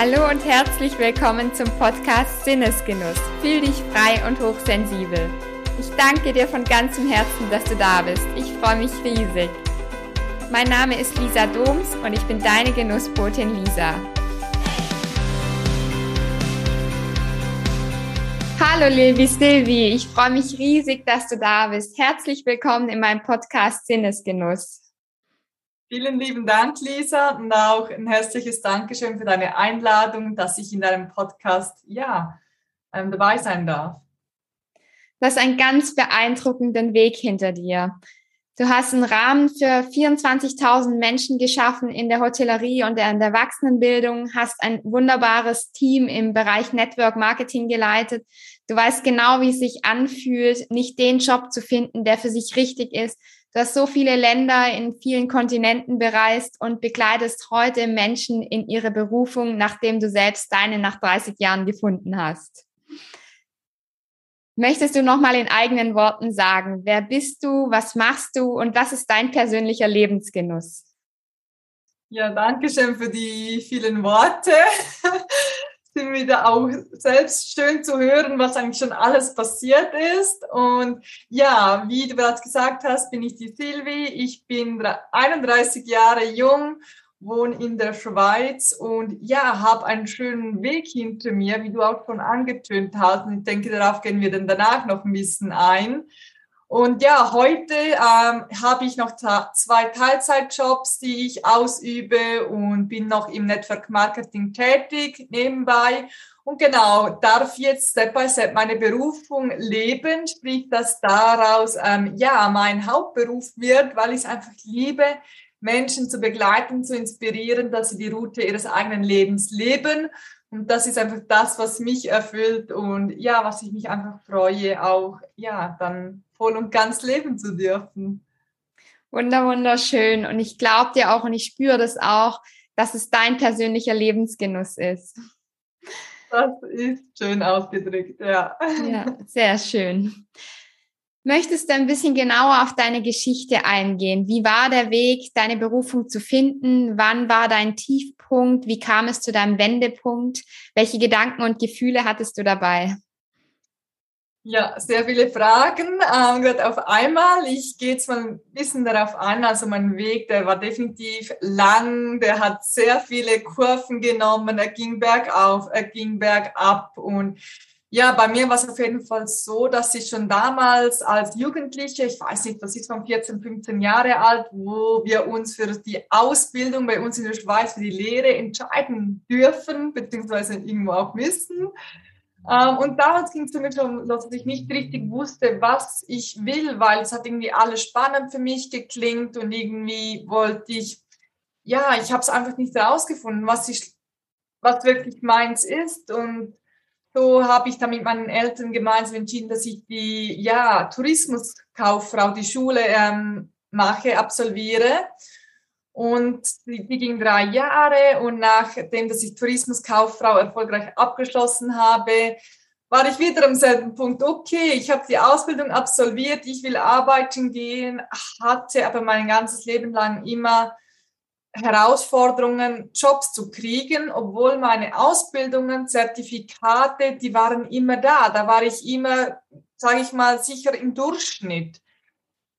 Hallo und herzlich willkommen zum Podcast Sinnesgenuss. Fühl dich frei und hochsensibel. Ich danke dir von ganzem Herzen, dass du da bist. Ich freue mich riesig. Mein Name ist Lisa Doms und ich bin deine Genussbotin Lisa. Hallo liebe Silvi, ich freue mich riesig, dass du da bist. Herzlich willkommen in meinem Podcast Sinnesgenuss. Vielen lieben Dank, Lisa, und auch ein herzliches Dankeschön für deine Einladung, dass ich in deinem Podcast ja ähm, dabei sein darf. Du hast einen ganz beeindruckenden Weg hinter dir. Du hast einen Rahmen für 24.000 Menschen geschaffen in der Hotellerie und in der Erwachsenenbildung, hast ein wunderbares Team im Bereich Network Marketing geleitet. Du weißt genau, wie es sich anfühlt, nicht den Job zu finden, der für sich richtig ist, Du hast so viele Länder in vielen Kontinenten bereist und begleitest heute Menschen in ihre Berufung, nachdem du selbst deine nach 30 Jahren gefunden hast. Möchtest du nochmal in eigenen Worten sagen, wer bist du, was machst du und was ist dein persönlicher Lebensgenuss? Ja, danke schön für die vielen Worte. Sind wieder auch selbst schön zu hören, was eigentlich schon alles passiert ist. Und ja, wie du bereits gesagt hast, bin ich die Silvi. Ich bin 31 Jahre jung, wohne in der Schweiz und ja, habe einen schönen Weg hinter mir, wie du auch schon angetönt hast. Und ich denke, darauf gehen wir dann danach noch ein bisschen ein. Und ja, heute ähm, habe ich noch zwei Teilzeitjobs, die ich ausübe und bin noch im Network Marketing tätig nebenbei. Und genau, darf jetzt Step by Step meine Berufung leben, sprich, dass daraus ähm, ja mein Hauptberuf wird, weil ich es einfach liebe, Menschen zu begleiten, zu inspirieren, dass sie die Route ihres eigenen Lebens leben. Und das ist einfach das, was mich erfüllt und ja, was ich mich einfach freue, auch ja, dann voll und ganz leben zu dürfen. Wunder, wunderschön. Und ich glaube dir auch und ich spüre das auch, dass es dein persönlicher Lebensgenuss ist. Das ist schön ausgedrückt, ja. Ja, sehr schön. Möchtest du ein bisschen genauer auf deine Geschichte eingehen? Wie war der Weg, deine Berufung zu finden? Wann war dein Tiefpunkt? Wie kam es zu deinem Wendepunkt? Welche Gedanken und Gefühle hattest du dabei? Ja, sehr viele Fragen, ähm, gerade auf einmal. Ich gehe jetzt mal ein bisschen darauf ein. Also mein Weg, der war definitiv lang, der hat sehr viele Kurven genommen, er ging bergauf, er ging bergab und ja, bei mir war es auf jeden Fall so, dass ich schon damals als Jugendliche, ich weiß nicht, das ist von 14, 15 Jahre alt, wo wir uns für die Ausbildung bei uns in der Schweiz, für die Lehre entscheiden dürfen, beziehungsweise irgendwo auch müssen. Ähm, und damals ging es mich schon, dass ich nicht richtig wusste, was ich will, weil es hat irgendwie alles spannend für mich geklingt und irgendwie wollte ich, ja, ich habe es einfach nicht herausgefunden, was ich, was wirklich meins ist. Und so habe ich dann mit meinen Eltern gemeinsam entschieden, dass ich die, ja, Tourismuskauffrau, die Schule ähm, mache, absolviere. Und die, die ging drei Jahre und nachdem, dass ich Tourismuskauffrau erfolgreich abgeschlossen habe, war ich wieder am selben Punkt. Okay, ich habe die Ausbildung absolviert, ich will arbeiten gehen, hatte aber mein ganzes Leben lang immer Herausforderungen, Jobs zu kriegen, obwohl meine Ausbildungen, Zertifikate, die waren immer da. Da war ich immer, sage ich mal, sicher im Durchschnitt.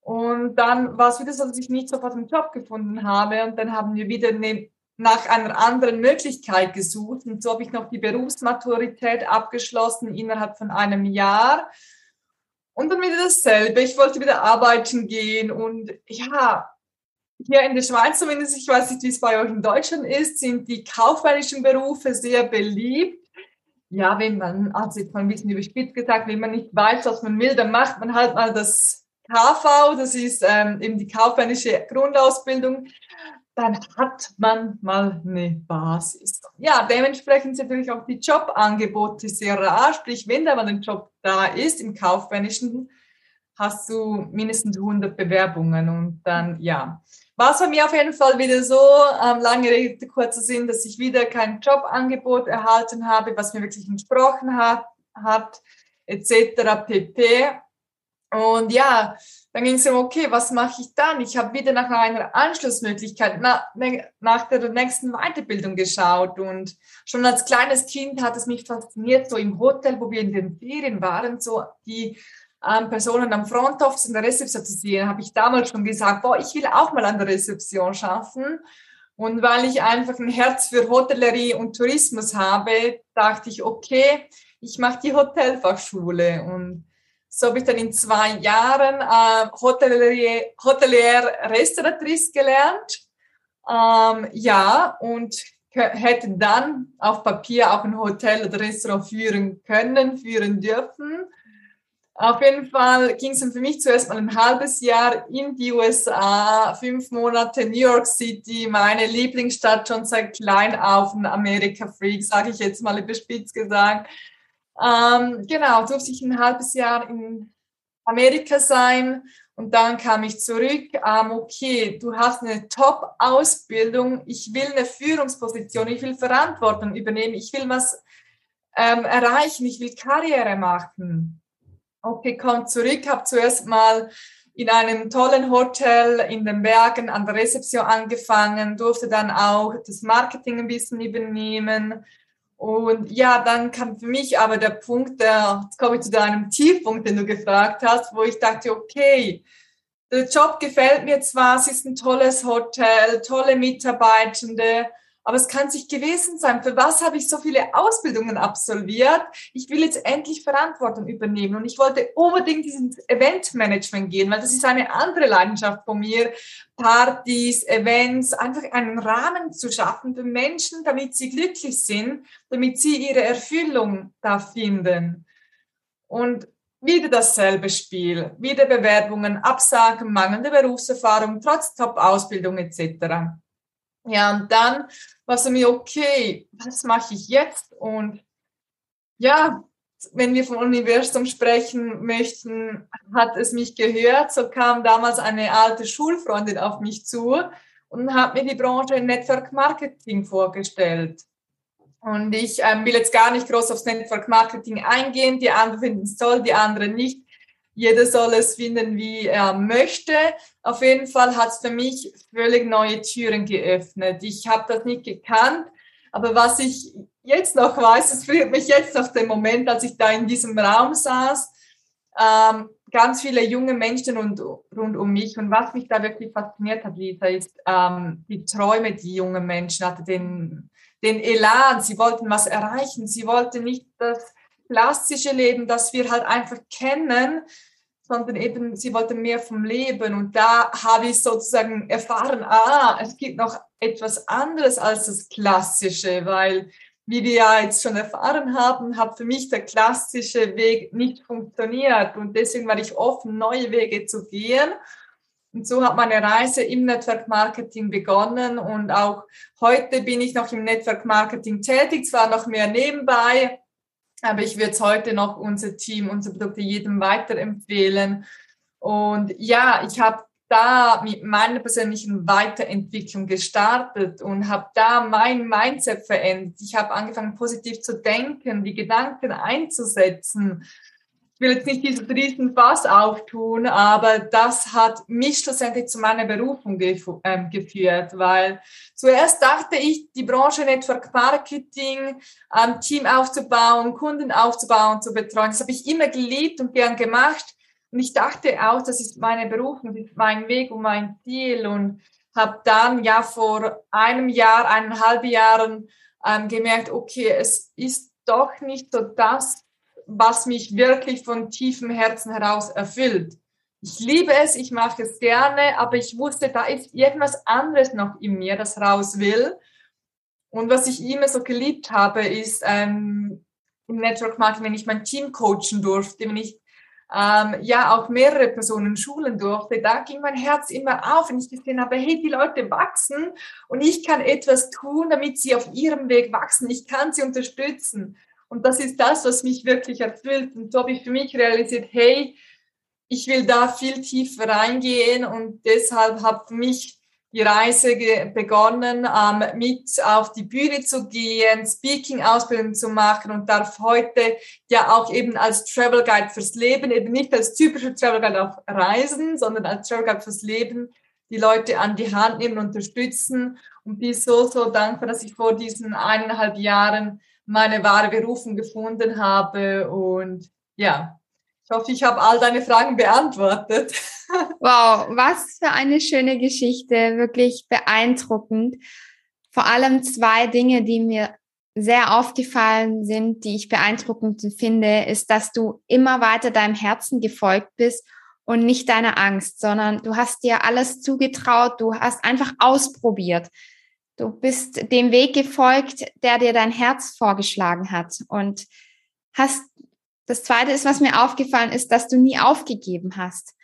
Und dann war es wieder so, dass ich nicht sofort einen Job gefunden habe. Und dann haben wir wieder eine, nach einer anderen Möglichkeit gesucht. Und so habe ich noch die Berufsmaturität abgeschlossen innerhalb von einem Jahr. Und dann wieder dasselbe. Ich wollte wieder arbeiten gehen. Und ja, hier in der Schweiz zumindest, ich weiß nicht, wie es bei euch in Deutschland ist, sind die kaufmännischen Berufe sehr beliebt. Ja, wenn man, also jetzt mal ein bisschen überspitzt gesagt, wenn man nicht weiß, was man will, dann macht man halt mal das KV, das ist ähm, eben die kaufmännische Grundausbildung, dann hat man mal eine Basis. Ja, dementsprechend sind natürlich auch die Jobangebote sehr rar. Sprich, wenn da mal ein Job da ist im kaufmännischen, hast du mindestens 100 Bewerbungen und dann, ja. War es bei mir auf jeden Fall wieder so, ähm, lange Rede, kurzer Sinn, dass ich wieder kein Jobangebot erhalten habe, was mir wirklich entsprochen hat, hat etc. pp. Und ja, dann ging es um, okay, was mache ich dann? Ich habe wieder nach einer Anschlussmöglichkeit, nach, nach der nächsten Weiterbildung geschaut. Und schon als kleines Kind hat es mich fasziniert, so im Hotel, wo wir in den Ferien waren, so die ähm, Personen am Front Office in der Rezeption zu sehen, habe ich damals schon gesagt, boah, ich will auch mal an der Rezeption schaffen. Und weil ich einfach ein Herz für Hotellerie und Tourismus habe, dachte ich, okay, ich mache die Hotelfachschule. Und so habe ich dann in zwei Jahren äh, Hotelier, Hotelier Restauratrice gelernt. Ähm, ja, und hätte dann auf Papier auch ein Hotel oder Restaurant führen können, führen dürfen. Auf jeden Fall ging es für mich zuerst mal ein halbes Jahr in die USA, fünf Monate New York City, meine Lieblingsstadt schon seit klein auf, ein Amerika-Freak, sage ich jetzt mal überspitzt gesagt. Ähm, genau, durfte ich ein halbes Jahr in Amerika sein und dann kam ich zurück. Ähm, okay, du hast eine Top-Ausbildung, ich will eine Führungsposition, ich will Verantwortung übernehmen, ich will was ähm, erreichen, ich will Karriere machen. Okay, komm zurück, habe zuerst mal in einem tollen Hotel in den Bergen an der Rezeption angefangen, durfte dann auch das Marketing ein bisschen übernehmen, und ja, dann kam für mich aber der Punkt, der, jetzt komme ich zu deinem Tiefpunkt, den du gefragt hast, wo ich dachte, okay, der Job gefällt mir zwar, es ist ein tolles Hotel, tolle Mitarbeitende, aber es kann sich gewesen sein, für was habe ich so viele Ausbildungen absolviert? Ich will jetzt endlich Verantwortung übernehmen und ich wollte unbedingt dieses Eventmanagement gehen, weil das ist eine andere Leidenschaft von mir. Partys, Events, einfach einen Rahmen zu schaffen für Menschen, damit sie glücklich sind, damit sie ihre Erfüllung da finden. Und wieder dasselbe Spiel, wieder Bewerbungen, Absagen, mangelnde Berufserfahrung, trotz Top-Ausbildung etc. Ja, und dann war es mir, okay, was mache ich jetzt? Und ja, wenn wir vom Universum sprechen möchten, hat es mich gehört. So kam damals eine alte Schulfreundin auf mich zu und hat mir die Branche Network Marketing vorgestellt. Und ich ähm, will jetzt gar nicht groß aufs Network Marketing eingehen. Die anderen finden es toll, die anderen nicht. Jeder soll es finden, wie er möchte. Auf jeden Fall hat es für mich völlig neue Türen geöffnet. Ich habe das nicht gekannt, aber was ich jetzt noch weiß, es führt mich jetzt auf den Moment, als ich da in diesem Raum saß, ähm, ganz viele junge Menschen rund, rund um mich. Und was mich da wirklich fasziniert hat, Lisa, ist ähm, die Träume, die jungen Menschen hatten, den, den Elan. Sie wollten was erreichen. Sie wollten nicht das klassische Leben, das wir halt einfach kennen, sondern eben, sie wollten mehr vom Leben. Und da habe ich sozusagen erfahren, ah, es gibt noch etwas anderes als das Klassische, weil, wie wir ja jetzt schon erfahren haben, hat für mich der klassische Weg nicht funktioniert. Und deswegen war ich offen, neue Wege zu gehen. Und so hat meine Reise im Network Marketing begonnen. Und auch heute bin ich noch im Network Marketing tätig, zwar noch mehr nebenbei, aber ich würde heute noch unser Team, unsere Produkte jedem weiterempfehlen. Und ja, ich habe da mit meiner persönlichen Weiterentwicklung gestartet und habe da mein Mindset verändert. Ich habe angefangen, positiv zu denken, die Gedanken einzusetzen ich will jetzt nicht dieses riesen Fass auftun, aber das hat mich schlussendlich zu meiner Berufung gef äh, geführt, weil zuerst dachte ich, die Branche Network Marketing, ähm, Team aufzubauen, Kunden aufzubauen, zu betreuen, das habe ich immer geliebt und gern gemacht. Und ich dachte auch, das ist meine Berufung, das ist mein Weg und mein Ziel und habe dann ja vor einem Jahr, eineinhalb Jahren ähm, gemerkt, okay, es ist doch nicht so das, was mich wirklich von tiefem Herzen heraus erfüllt. Ich liebe es, ich mache es gerne, aber ich wusste, da ist irgendwas anderes noch in mir, das raus will. Und was ich immer so geliebt habe, ist ähm, im Network Marketing, wenn ich mein Team coachen durfte, wenn ich ähm, ja auch mehrere Personen schulen durfte, da ging mein Herz immer auf, wenn ich gesehen habe, hey, die Leute wachsen und ich kann etwas tun, damit sie auf ihrem Weg wachsen. Ich kann sie unterstützen. Und das ist das, was mich wirklich erfüllt. Und so habe ich für mich realisiert, hey, ich will da viel tiefer reingehen und deshalb hat mich die Reise begonnen, ähm, mit auf die Bühne zu gehen, Speaking-Ausbildung zu machen und darf heute ja auch eben als Travel Guide fürs Leben, eben nicht als typischer Travel Guide auf Reisen, sondern als Travel Guide fürs Leben die Leute an die Hand nehmen, unterstützen und bin so, so dankbar, dass ich vor diesen eineinhalb Jahren meine wahre Berufung gefunden habe und ja, ich hoffe, ich habe all deine Fragen beantwortet. Wow, was für eine schöne Geschichte, wirklich beeindruckend. Vor allem zwei Dinge, die mir sehr aufgefallen sind, die ich beeindruckend finde, ist, dass du immer weiter deinem Herzen gefolgt bist und nicht deiner Angst, sondern du hast dir alles zugetraut, du hast einfach ausprobiert. Du bist dem Weg gefolgt, der dir dein Herz vorgeschlagen hat und hast das zweite ist, was mir aufgefallen ist, dass du nie aufgegeben hast.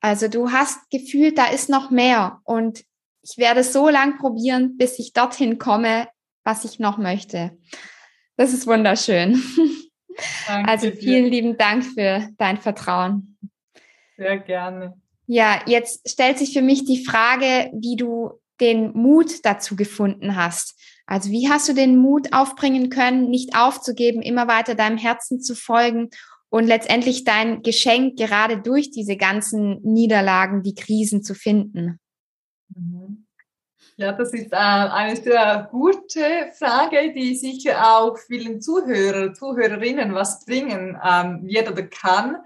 Also du hast gefühlt, da ist noch mehr und ich werde so lang probieren, bis ich dorthin komme, was ich noch möchte. Das ist wunderschön. Danke also vielen dir. lieben Dank für dein Vertrauen. Sehr gerne. Ja, jetzt stellt sich für mich die Frage, wie du den Mut dazu gefunden hast. Also wie hast du den Mut aufbringen können, nicht aufzugeben, immer weiter deinem Herzen zu folgen und letztendlich dein Geschenk gerade durch diese ganzen Niederlagen, die Krisen zu finden? Mhm. Ja, das ist äh, eine sehr gute Frage, die sicher auch vielen Zuhörer, Zuhörerinnen was bringen ähm, wird oder kann.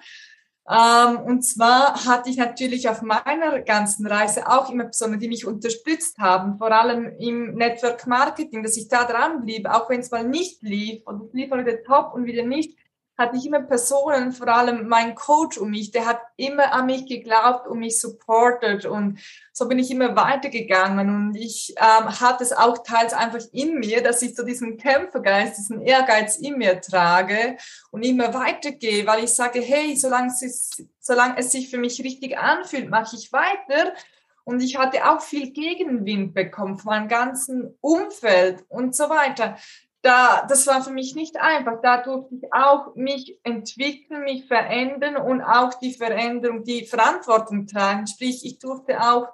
Ähm, und zwar hatte ich natürlich auf meiner ganzen Reise auch immer Personen, die mich unterstützt haben, vor allem im Network Marketing, dass ich da dran blieb, auch wenn es mal nicht lief und es lief wieder top und wieder nicht, hatte ich immer Personen, vor allem mein Coach um mich, der hat immer an mich geglaubt und mich supportet und so bin ich immer weitergegangen. Und ich ähm, hatte es auch teils einfach in mir, dass ich so diesen Kämpfergeist, diesen Ehrgeiz in mir trage und immer weitergehe, weil ich sage, hey, solange es, solange es sich für mich richtig anfühlt, mache ich weiter. Und ich hatte auch viel Gegenwind bekommen von meinem ganzen Umfeld und so weiter da, das war für mich nicht einfach. Da durfte ich auch mich entwickeln, mich verändern und auch die Veränderung, die Verantwortung tragen. Sprich, ich durfte auch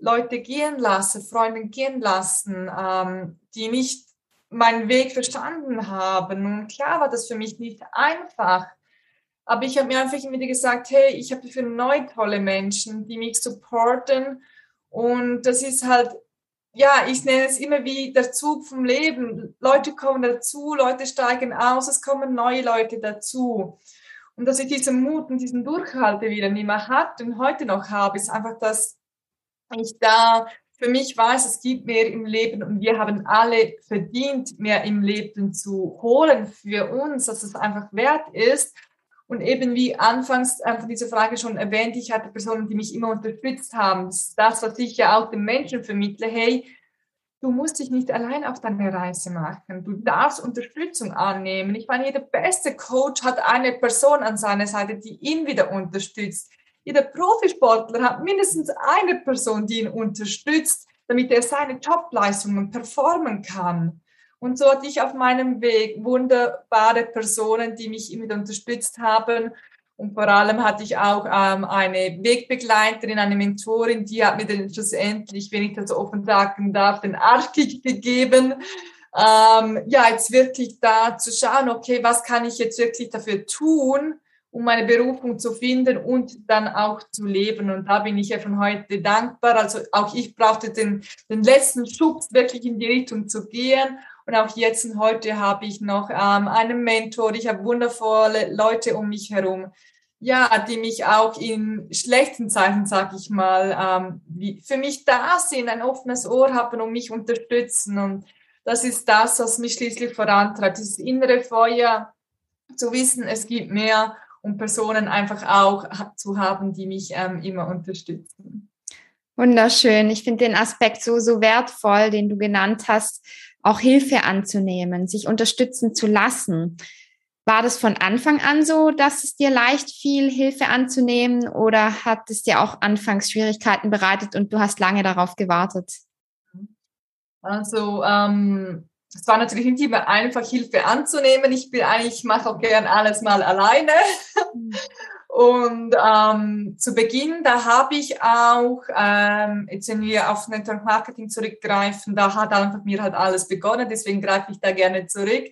Leute gehen lassen, Freunde gehen lassen, ähm, die nicht meinen Weg verstanden haben. Und klar war das für mich nicht einfach. Aber ich habe mir einfach immer wieder gesagt, hey, ich habe für neue tolle Menschen, die mich supporten. Und das ist halt ja, ich nenne es immer wie der Zug vom Leben. Leute kommen dazu, Leute steigen aus, es kommen neue Leute dazu. Und dass ich diesen Mut und diesen Durchhalte wieder nicht mehr hatte und heute noch habe, ist einfach, dass ich da für mich weiß, es gibt mehr im Leben und wir haben alle verdient, mehr im Leben zu holen für uns, dass es einfach wert ist. Und eben wie anfangs einfach diese Frage schon erwähnt, ich hatte Personen, die mich immer unterstützt haben. Das was ich ja auch den Menschen vermittle. Hey, du musst dich nicht allein auf deine Reise machen. Du darfst Unterstützung annehmen. Ich meine, jeder beste Coach hat eine Person an seiner Seite, die ihn wieder unterstützt. Jeder Profisportler hat mindestens eine Person, die ihn unterstützt, damit er seine Topleistungen performen kann. Und so hatte ich auf meinem Weg wunderbare Personen, die mich immer unterstützt haben. Und vor allem hatte ich auch ähm, eine Wegbegleiterin, eine Mentorin, die hat mir dann schlussendlich, wenn ich das offen sagen darf, den Archik gegeben. Ähm, ja, jetzt wirklich da zu schauen, okay, was kann ich jetzt wirklich dafür tun, um meine Berufung zu finden und dann auch zu leben. Und da bin ich ja von heute dankbar. Also auch ich brauchte den, den letzten Schubs, wirklich in die Richtung zu gehen. Und auch jetzt und heute habe ich noch ähm, einen Mentor. Ich habe wundervolle Leute um mich herum, ja, die mich auch in schlechten Zeiten, sag ich mal, ähm, für mich da sind, ein offenes Ohr haben und mich unterstützen. Und das ist das, was mich schließlich vorantreibt. Dieses innere Feuer, zu wissen, es gibt mehr und Personen einfach auch zu haben, die mich ähm, immer unterstützen. Wunderschön. Ich finde den Aspekt so, so wertvoll, den du genannt hast, auch Hilfe anzunehmen, sich unterstützen zu lassen. War das von Anfang an so, dass es dir leicht fiel, Hilfe anzunehmen oder hat es dir auch anfangs Schwierigkeiten bereitet und du hast lange darauf gewartet? Also ähm, es war natürlich nicht immer einfach, Hilfe anzunehmen. Ich bin eigentlich, ich mache auch gern alles mal alleine. Und ähm, zu Beginn, da habe ich auch, ähm, jetzt wenn wir auf Network Marketing zurückgreifen, da hat einfach mir halt alles begonnen, deswegen greife ich da gerne zurück.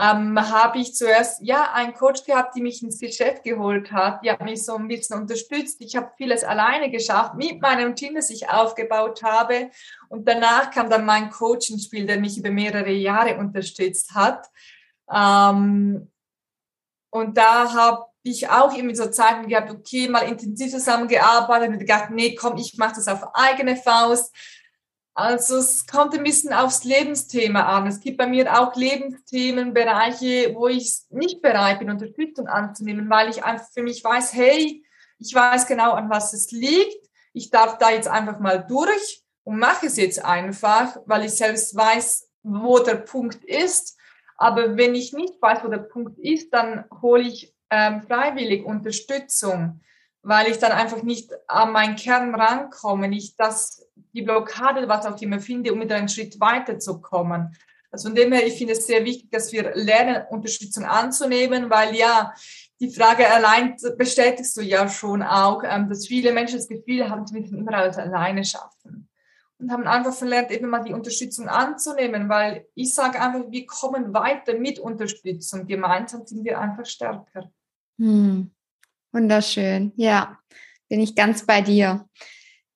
Ähm, habe ich zuerst ja einen Coach gehabt, die mich ins Geschäft geholt hat. Die hat mich so ein bisschen unterstützt. Ich habe vieles alleine geschafft mit meinem Team, das ich aufgebaut habe. Und danach kam dann mein Coach ins Spiel, der mich über mehrere Jahre unterstützt hat. Ähm, und da habe ich auch immer so Zeiten gehabt, okay, mal intensiv zusammengearbeitet und gedacht, nee, komm, ich mache das auf eigene Faust. Also es kommt ein bisschen aufs Lebensthema an. Es gibt bei mir auch Lebensthemen, Bereiche, wo ich nicht bereit bin, Unterstützung anzunehmen, weil ich einfach für mich weiß, hey, ich weiß genau, an was es liegt. Ich darf da jetzt einfach mal durch und mache es jetzt einfach, weil ich selbst weiß, wo der Punkt ist. Aber wenn ich nicht weiß, wo der Punkt ist, dann hole ich ähm, freiwillig Unterstützung, weil ich dann einfach nicht an meinen Kern rankomme, nicht das, die Blockade, was auch immer finde, um wieder einen Schritt weiterzukommen. Also von dem her, ich finde es sehr wichtig, dass wir lernen, Unterstützung anzunehmen, weil ja, die Frage allein bestätigst du ja schon auch, ähm, dass viele Menschen das Gefühl haben, sie müssen immer alles alleine schaffen. Und haben einfach verlernt, eben mal die Unterstützung anzunehmen, weil ich sage einfach, wir kommen weiter mit Unterstützung. Gemeinsam sind wir einfach stärker. Hm. Wunderschön. Ja, bin ich ganz bei dir.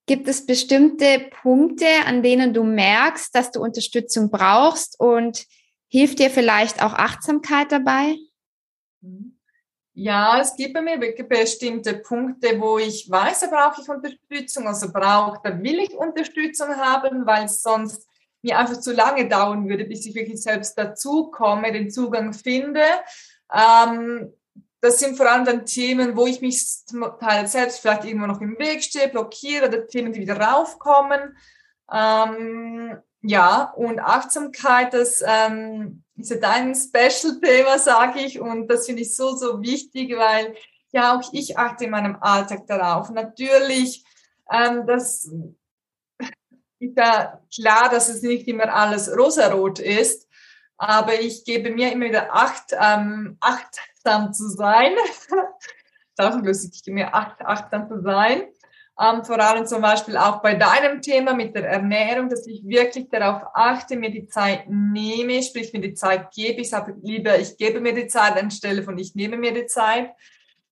Gibt es bestimmte Punkte, an denen du merkst, dass du Unterstützung brauchst und hilft dir vielleicht auch Achtsamkeit dabei? Ja, es gibt bei mir bestimmte Punkte, wo ich weiß, da brauche ich Unterstützung, also brauche, da will ich Unterstützung haben, weil es sonst mir einfach zu lange dauern würde, bis ich wirklich selbst dazu komme, den Zugang finde. Ähm, das sind vor allem dann Themen, wo ich mich Teil selbst vielleicht irgendwo noch im Weg stehe, blockiere oder Themen, die wieder raufkommen. Ähm, ja, und Achtsamkeit, das ähm, ist ja dein Special-Thema, sage ich, und das finde ich so, so wichtig, weil ja auch ich achte in meinem Alltag darauf. Natürlich, ähm, das ist ja klar, dass es nicht immer alles rosarot ist, aber ich gebe mir immer wieder Acht, ähm, Acht achtsam zu sein. Tausendlösig, ich mir acht, achtsam zu sein. Ähm, vor allem zum Beispiel auch bei deinem Thema mit der Ernährung, dass ich wirklich darauf achte, mir die Zeit nehme, sprich mir die Zeit gebe. Ich sage lieber, ich gebe mir die Zeit anstelle von ich nehme mir die Zeit,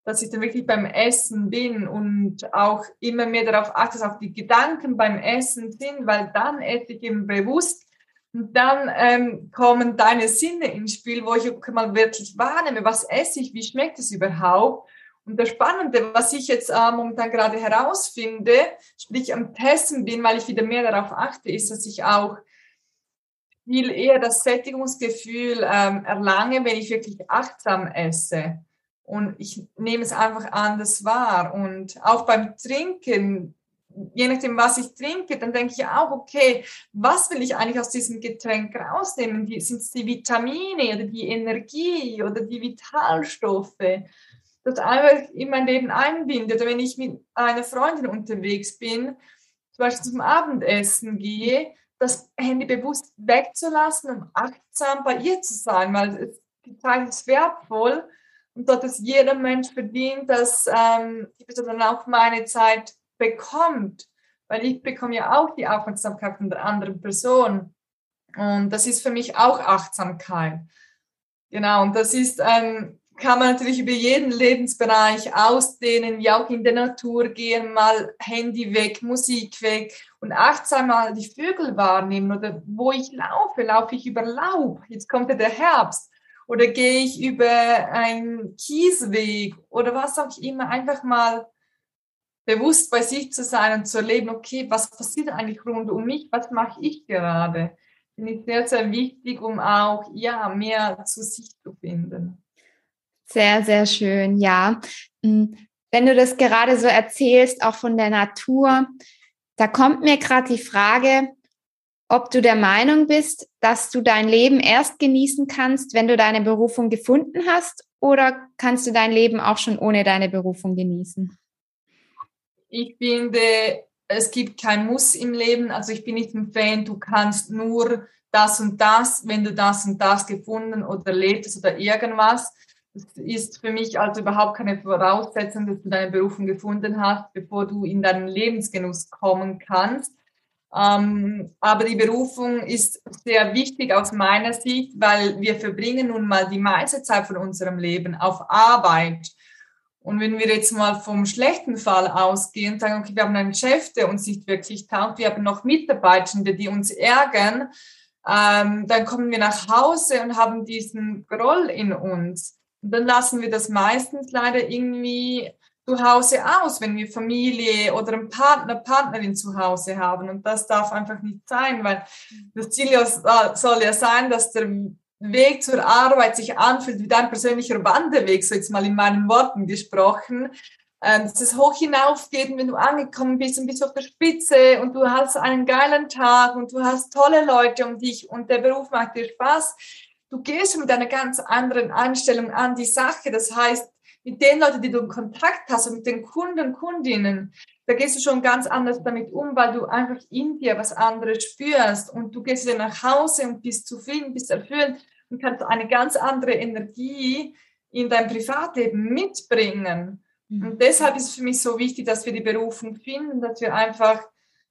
dass ich dann wirklich beim Essen bin und auch immer mehr darauf achte, dass auch die Gedanken beim Essen sind, weil dann esse ich eben bewusst dann ähm, kommen deine Sinne ins Spiel, wo ich mal wirklich wahrnehme, was esse ich, wie schmeckt es überhaupt. Und das Spannende, was ich jetzt äh, momentan gerade herausfinde, sprich am Testen bin, weil ich wieder mehr darauf achte, ist, dass ich auch viel eher das Sättigungsgefühl ähm, erlange, wenn ich wirklich achtsam esse. Und ich nehme es einfach anders wahr. Und auch beim Trinken je nachdem, was ich trinke, dann denke ich auch, okay, was will ich eigentlich aus diesem Getränk rausnehmen? Sind es die Vitamine oder die Energie oder die Vitalstoffe? Das einfach in mein Leben einbinde. Oder wenn ich mit einer Freundin unterwegs bin, zum Beispiel zum Abendessen gehe, das Handy bewusst wegzulassen, um achtsam bei ihr zu sein, weil die Zeit ist wertvoll und dort ist jeder Mensch verdient, dass ähm, ich dann auch meine Zeit bekommt, weil ich bekomme ja auch die Aufmerksamkeit von der anderen Person. Und das ist für mich auch Achtsamkeit. Genau, und das ist ein, kann man natürlich über jeden Lebensbereich ausdehnen, wie auch in der Natur gehen, mal Handy weg, Musik weg und achtsam mal die Vögel wahrnehmen oder wo ich laufe, laufe ich über Laub. Jetzt kommt ja der Herbst. Oder gehe ich über einen Kiesweg oder was auch immer, einfach mal bewusst bei sich zu sein und zu erleben, okay, was passiert eigentlich rund um mich, was mache ich gerade, finde ich sehr, sehr wichtig, um auch ja mehr zu sich zu finden. Sehr, sehr schön, ja. Hm, wenn du das gerade so erzählst, auch von der Natur, da kommt mir gerade die Frage, ob du der Meinung bist, dass du dein Leben erst genießen kannst, wenn du deine Berufung gefunden hast, oder kannst du dein Leben auch schon ohne deine Berufung genießen? Ich finde, es gibt kein Muss im Leben. Also ich bin nicht ein Fan, du kannst nur das und das, wenn du das und das gefunden oder lebst oder irgendwas. Das ist für mich also überhaupt keine Voraussetzung, dass du deine Berufung gefunden hast, bevor du in deinen Lebensgenuss kommen kannst. Ähm, aber die Berufung ist sehr wichtig aus meiner Sicht, weil wir verbringen nun mal die meiste Zeit von unserem Leben auf Arbeit. Und wenn wir jetzt mal vom schlechten Fall ausgehen, und sagen, okay, wir haben einen Chef, der uns nicht wirklich taugt, wir haben noch Mitarbeitende, die uns ärgern, ähm, dann kommen wir nach Hause und haben diesen Groll in uns. Und dann lassen wir das meistens leider irgendwie zu Hause aus, wenn wir Familie oder einen Partner, Partnerin zu Hause haben. Und das darf einfach nicht sein, weil das Ziel soll ja sein, dass der Weg zur Arbeit sich anfühlt wie dein persönlicher Wanderweg, so jetzt mal in meinen Worten gesprochen, ähm, dass es hoch hinaufgeht und wenn du angekommen bist und bist auf der Spitze und du hast einen geilen Tag und du hast tolle Leute um dich und der Beruf macht dir Spaß, du gehst mit einer ganz anderen Einstellung an die Sache. Das heißt, mit den Leuten, die du in Kontakt hast und mit den Kunden, Kundinnen, da gehst du schon ganz anders damit um, weil du einfach in dir was anderes spürst und du gehst wieder nach Hause und bist zufrieden, bist erfüllt und kannst eine ganz andere Energie in dein Privatleben mitbringen. Mhm. Und deshalb ist es für mich so wichtig, dass wir die Berufung finden, dass wir einfach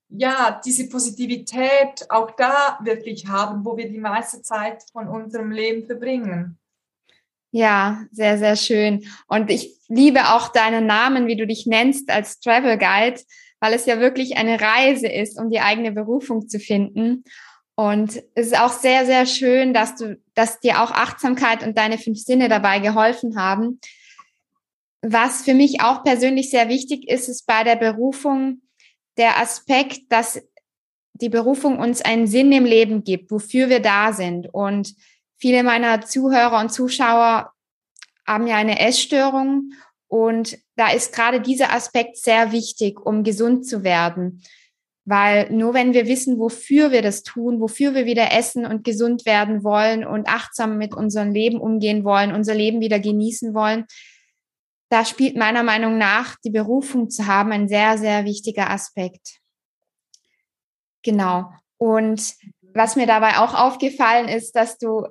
ja, diese Positivität auch da wirklich haben, wo wir die meiste Zeit von unserem Leben verbringen. Ja, sehr, sehr schön. Und ich liebe auch deinen Namen, wie du dich nennst als Travel Guide, weil es ja wirklich eine Reise ist, um die eigene Berufung zu finden. Und es ist auch sehr, sehr schön, dass du, dass dir auch Achtsamkeit und deine fünf Sinne dabei geholfen haben. Was für mich auch persönlich sehr wichtig ist, ist bei der Berufung der Aspekt, dass die Berufung uns einen Sinn im Leben gibt, wofür wir da sind. Und Viele meiner Zuhörer und Zuschauer haben ja eine Essstörung und da ist gerade dieser Aspekt sehr wichtig, um gesund zu werden. Weil nur wenn wir wissen, wofür wir das tun, wofür wir wieder essen und gesund werden wollen und achtsam mit unserem Leben umgehen wollen, unser Leben wieder genießen wollen, da spielt meiner Meinung nach die Berufung zu haben ein sehr, sehr wichtiger Aspekt. Genau. Und was mir dabei auch aufgefallen ist, dass du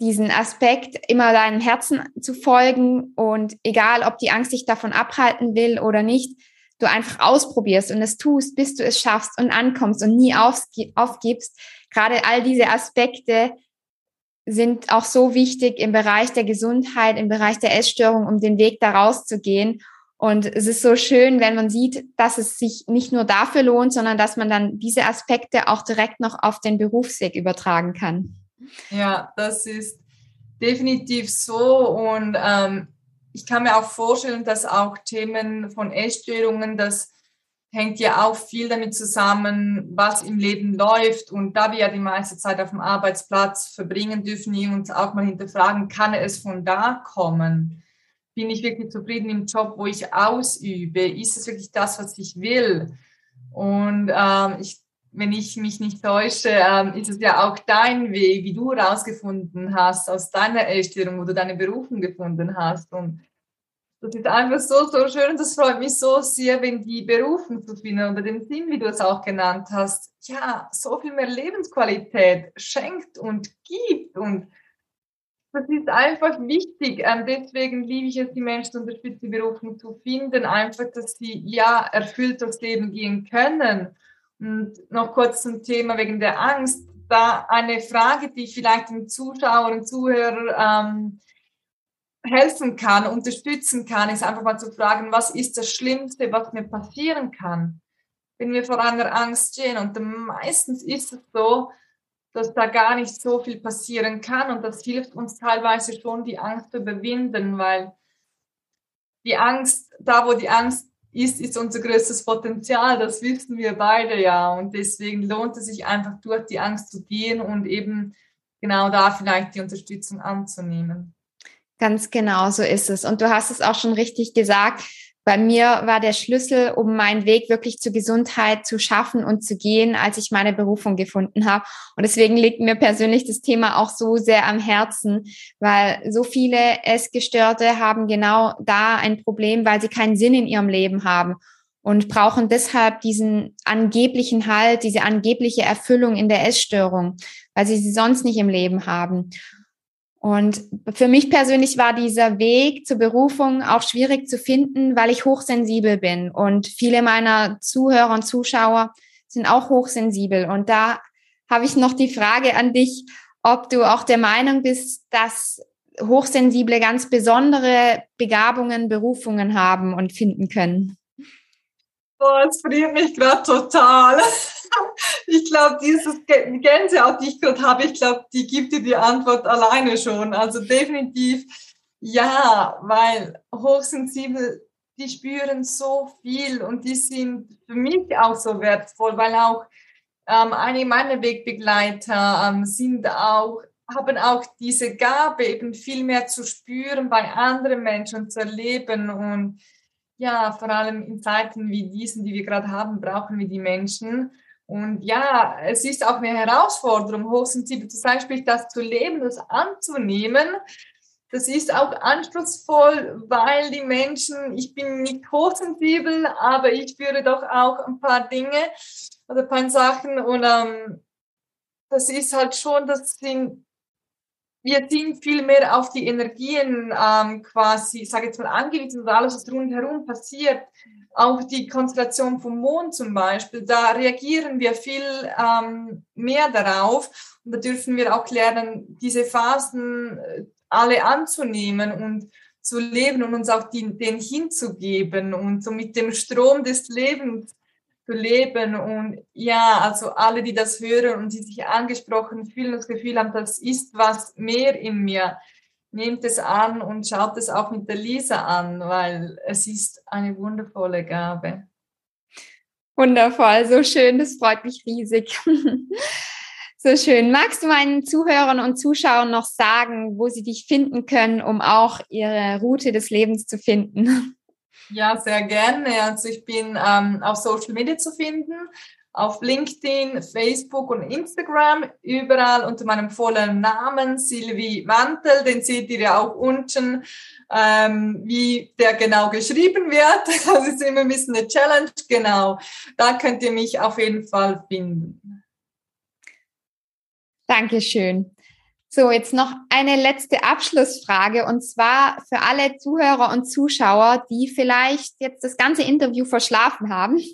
diesen Aspekt, immer deinem Herzen zu folgen und egal, ob die Angst dich davon abhalten will oder nicht, du einfach ausprobierst und es tust, bis du es schaffst und ankommst und nie aufgibst. Gerade all diese Aspekte sind auch so wichtig im Bereich der Gesundheit, im Bereich der Essstörung, um den Weg da rauszugehen. Und es ist so schön, wenn man sieht, dass es sich nicht nur dafür lohnt, sondern dass man dann diese Aspekte auch direkt noch auf den Berufsweg übertragen kann. Ja, das ist definitiv so. Und ähm, ich kann mir auch vorstellen, dass auch Themen von Essstörungen, das hängt ja auch viel damit zusammen, was im Leben läuft. Und da wir ja die meiste Zeit auf dem Arbeitsplatz verbringen, dürfen wir uns auch mal hinterfragen, kann es von da kommen? Bin ich wirklich zufrieden im Job, wo ich ausübe? Ist es wirklich das, was ich will? Und ähm, ich wenn ich mich nicht täusche, ähm, ist es ja auch dein Weg, wie du herausgefunden hast aus deiner Erstellung, wo du deine Berufung gefunden hast. Und das ist einfach so, so schön das freut mich so sehr, wenn die Berufung zu finden oder den Sinn, wie du es auch genannt hast, ja, so viel mehr Lebensqualität schenkt und gibt und das ist einfach wichtig. Ähm, deswegen liebe ich es, die Menschen unterstützen, die Berufung zu finden, einfach, dass sie ja erfüllt durchs Leben gehen können und noch kurz zum Thema wegen der Angst. Da eine Frage, die vielleicht den Zuschauer und Zuhörer ähm, helfen kann, unterstützen kann, ist einfach mal zu fragen, was ist das Schlimmste, was mir passieren kann, wenn wir vor einer Angst stehen. Und meistens ist es so, dass da gar nicht so viel passieren kann und das hilft uns teilweise schon, die Angst zu überwinden, weil die Angst, da wo die Angst ist, ist unser größtes Potenzial. Das wissen wir beide ja. Und deswegen lohnt es sich einfach durch die Angst zu gehen und eben genau da vielleicht die Unterstützung anzunehmen. Ganz genau so ist es. Und du hast es auch schon richtig gesagt. Bei mir war der Schlüssel, um meinen Weg wirklich zur Gesundheit zu schaffen und zu gehen, als ich meine Berufung gefunden habe. Und deswegen liegt mir persönlich das Thema auch so sehr am Herzen, weil so viele Essgestörte haben genau da ein Problem, weil sie keinen Sinn in ihrem Leben haben und brauchen deshalb diesen angeblichen Halt, diese angebliche Erfüllung in der Essstörung, weil sie sie sonst nicht im Leben haben. Und für mich persönlich war dieser Weg zur Berufung auch schwierig zu finden, weil ich hochsensibel bin. Und viele meiner Zuhörer und Zuschauer sind auch hochsensibel. Und da habe ich noch die Frage an dich, ob du auch der Meinung bist, dass Hochsensible ganz besondere Begabungen, Berufungen haben und finden können. Boah, es friert mich gerade total. Ich glaube, dieses Gänsehaut, die ich gerade habe, ich glaube, die gibt dir die Antwort alleine schon. Also definitiv ja, weil hochsensibel, die spüren so viel und die sind für mich auch so wertvoll, weil auch ähm, einige meiner Wegbegleiter ähm, sind auch haben auch diese Gabe, eben viel mehr zu spüren bei anderen Menschen zu erleben. Und ja, vor allem in Zeiten wie diesen, die wir gerade haben, brauchen wir die Menschen. Und ja, es ist auch eine Herausforderung, hochsensibel zu sein, sprich das zu leben, das anzunehmen. Das ist auch anspruchsvoll, weil die Menschen, ich bin nicht hochsensibel, aber ich spüre doch auch ein paar Dinge oder ein paar Sachen und ähm, das ist halt schon, das sind wir sind viel mehr auf die Energien ähm, quasi, ich sage jetzt mal, angewiesen und alles, was rundherum passiert. Auch die Konstellation vom Mond zum Beispiel, da reagieren wir viel ähm, mehr darauf. Und da dürfen wir auch lernen, diese Phasen äh, alle anzunehmen und zu leben und uns auch die, den hinzugeben und so mit dem Strom des Lebens zu leben. Und ja, also alle, die das hören und die sich angesprochen fühlen, das Gefühl haben, das ist was mehr in mir, nehmt es an und schaut es auch mit der Lisa an, weil es ist eine wundervolle Gabe. Wundervoll, so schön, das freut mich riesig. so schön. Magst du meinen Zuhörern und Zuschauern noch sagen, wo sie dich finden können, um auch ihre Route des Lebens zu finden? Ja, sehr gerne. Also ich bin ähm, auf Social Media zu finden, auf LinkedIn, Facebook und Instagram, überall unter meinem vollen Namen Silvi Mantel. Den seht ihr ja auch unten, ähm, wie der genau geschrieben wird. Das ist immer ein bisschen eine Challenge. Genau, da könnt ihr mich auf jeden Fall finden. Dankeschön. So, jetzt noch eine letzte Abschlussfrage und zwar für alle Zuhörer und Zuschauer, die vielleicht jetzt das ganze Interview verschlafen haben.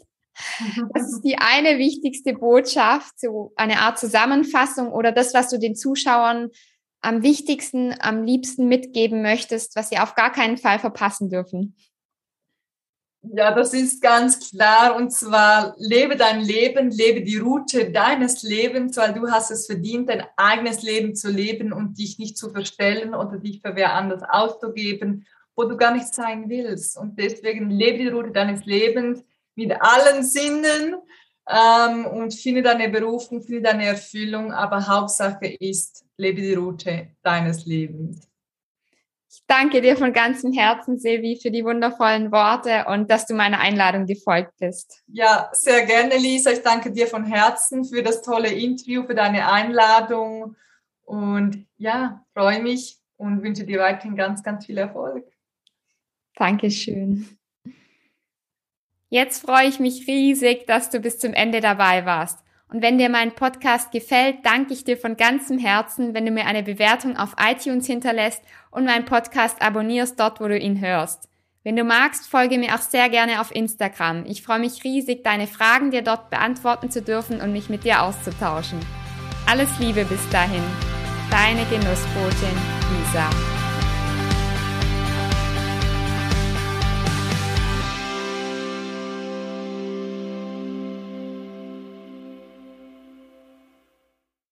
Das ist die eine wichtigste Botschaft, so eine Art Zusammenfassung oder das, was du den Zuschauern am wichtigsten, am liebsten mitgeben möchtest, was sie auf gar keinen Fall verpassen dürfen. Ja, das ist ganz klar. Und zwar lebe dein Leben, lebe die Route deines Lebens, weil du hast es verdient, dein eigenes Leben zu leben und dich nicht zu verstellen oder dich für wer anders auszugeben, wo du gar nicht sein willst. Und deswegen lebe die Route deines Lebens mit allen Sinnen ähm, und finde deine Berufung, finde deine Erfüllung. Aber Hauptsache ist, lebe die Route deines Lebens. Ich danke dir von ganzem Herzen, Silvi, für die wundervollen Worte und dass du meiner Einladung gefolgt bist. Ja, sehr gerne, Lisa. Ich danke dir von Herzen für das tolle Interview, für deine Einladung und ja, freue mich und wünsche dir weiterhin ganz, ganz viel Erfolg. Dankeschön. Jetzt freue ich mich riesig, dass du bis zum Ende dabei warst. Und wenn dir mein Podcast gefällt, danke ich dir von ganzem Herzen, wenn du mir eine Bewertung auf iTunes hinterlässt und meinen Podcast abonnierst dort, wo du ihn hörst. Wenn du magst, folge mir auch sehr gerne auf Instagram. Ich freue mich riesig, deine Fragen dir dort beantworten zu dürfen und mich mit dir auszutauschen. Alles Liebe bis dahin. Deine Genussbotin Lisa.